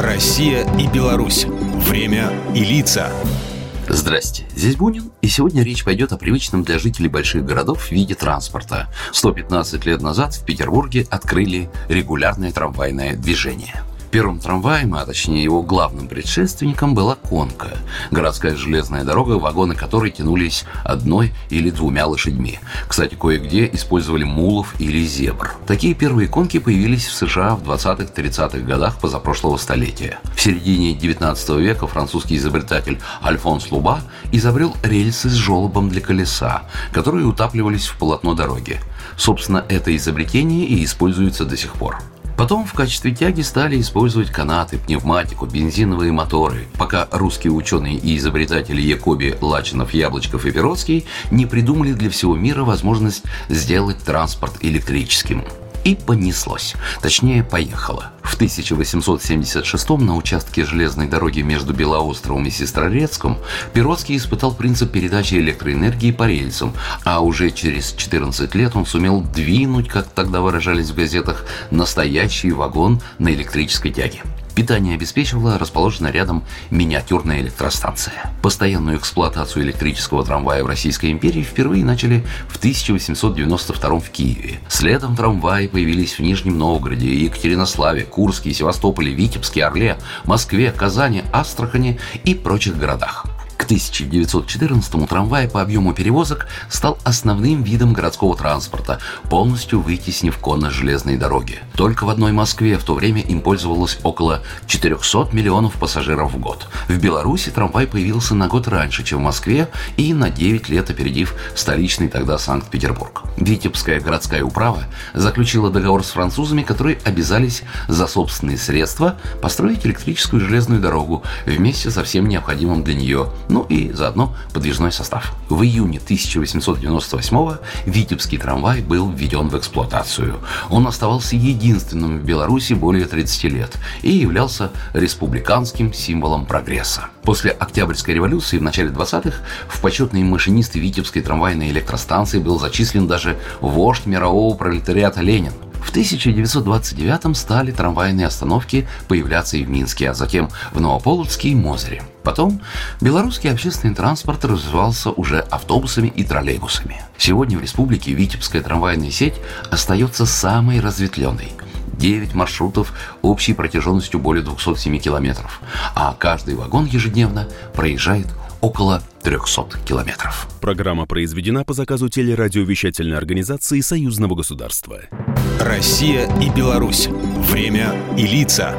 Россия и Беларусь. Время и лица. Здрасте, здесь Бунин, и сегодня речь пойдет о привычном для жителей больших городов виде транспорта. 115 лет назад в Петербурге открыли регулярное трамвайное движение – Первым трамваем, а точнее его главным предшественником, была конка. Городская железная дорога, вагоны которой тянулись одной или двумя лошадьми. Кстати, кое-где использовали мулов или зебр. Такие первые конки появились в США в 20-30-х годах позапрошлого столетия. В середине 19 века французский изобретатель Альфонс Луба изобрел рельсы с желобом для колеса, которые утапливались в полотно дороги. Собственно, это изобретение и используется до сих пор. Потом в качестве тяги стали использовать канаты, пневматику, бензиновые моторы, пока русские ученые и изобретатели Якоби, Лачинов, Яблочков и Перовский не придумали для всего мира возможность сделать транспорт электрическим. И понеслось. Точнее, поехало. В 1876 на участке железной дороги между Белоостровом и Сестрорецком Перовский испытал принцип передачи электроэнергии по рельсам, а уже через 14 лет он сумел двинуть, как тогда выражались в газетах, настоящий вагон на электрической тяге. Питание обеспечивала расположенная рядом миниатюрная электростанция. Постоянную эксплуатацию электрического трамвая в Российской империи впервые начали в 1892 в Киеве. Следом трамваи появились в Нижнем Новгороде, Екатеринославе, Курске, Севастополе, Витебске, Орле, Москве, Казани, Астрахани и прочих городах. 1914-му трамвай по объему перевозок стал основным видом городского транспорта, полностью вытеснив конно-железные дороги. Только в одной Москве в то время им пользовалось около 400 миллионов пассажиров в год. В Беларуси трамвай появился на год раньше, чем в Москве, и на 9 лет опередив столичный тогда Санкт-Петербург. Витебская городская управа заключила договор с французами, которые обязались за собственные средства построить электрическую железную дорогу вместе со всем необходимым для нее, ну ну и заодно подвижной состав. В июне 1898 Витебский трамвай был введен в эксплуатацию. Он оставался единственным в Беларуси более 30 лет и являлся республиканским символом прогресса. После Октябрьской революции в начале 20-х в почетные машинисты Витебской трамвайной электростанции был зачислен даже вождь мирового пролетариата Ленин – в 1929 стали трамвайные остановки появляться и в Минске, а затем в Новополоцке и Мозере. Потом белорусский общественный транспорт развивался уже автобусами и троллейбусами. Сегодня в республике Витебская трамвайная сеть остается самой разветвленной. 9 маршрутов общей протяженностью более 207 километров, а каждый вагон ежедневно проезжает около 300 километров. Программа произведена по заказу телерадиовещательной организации Союзного государства. Россия и Беларусь. Время и лица.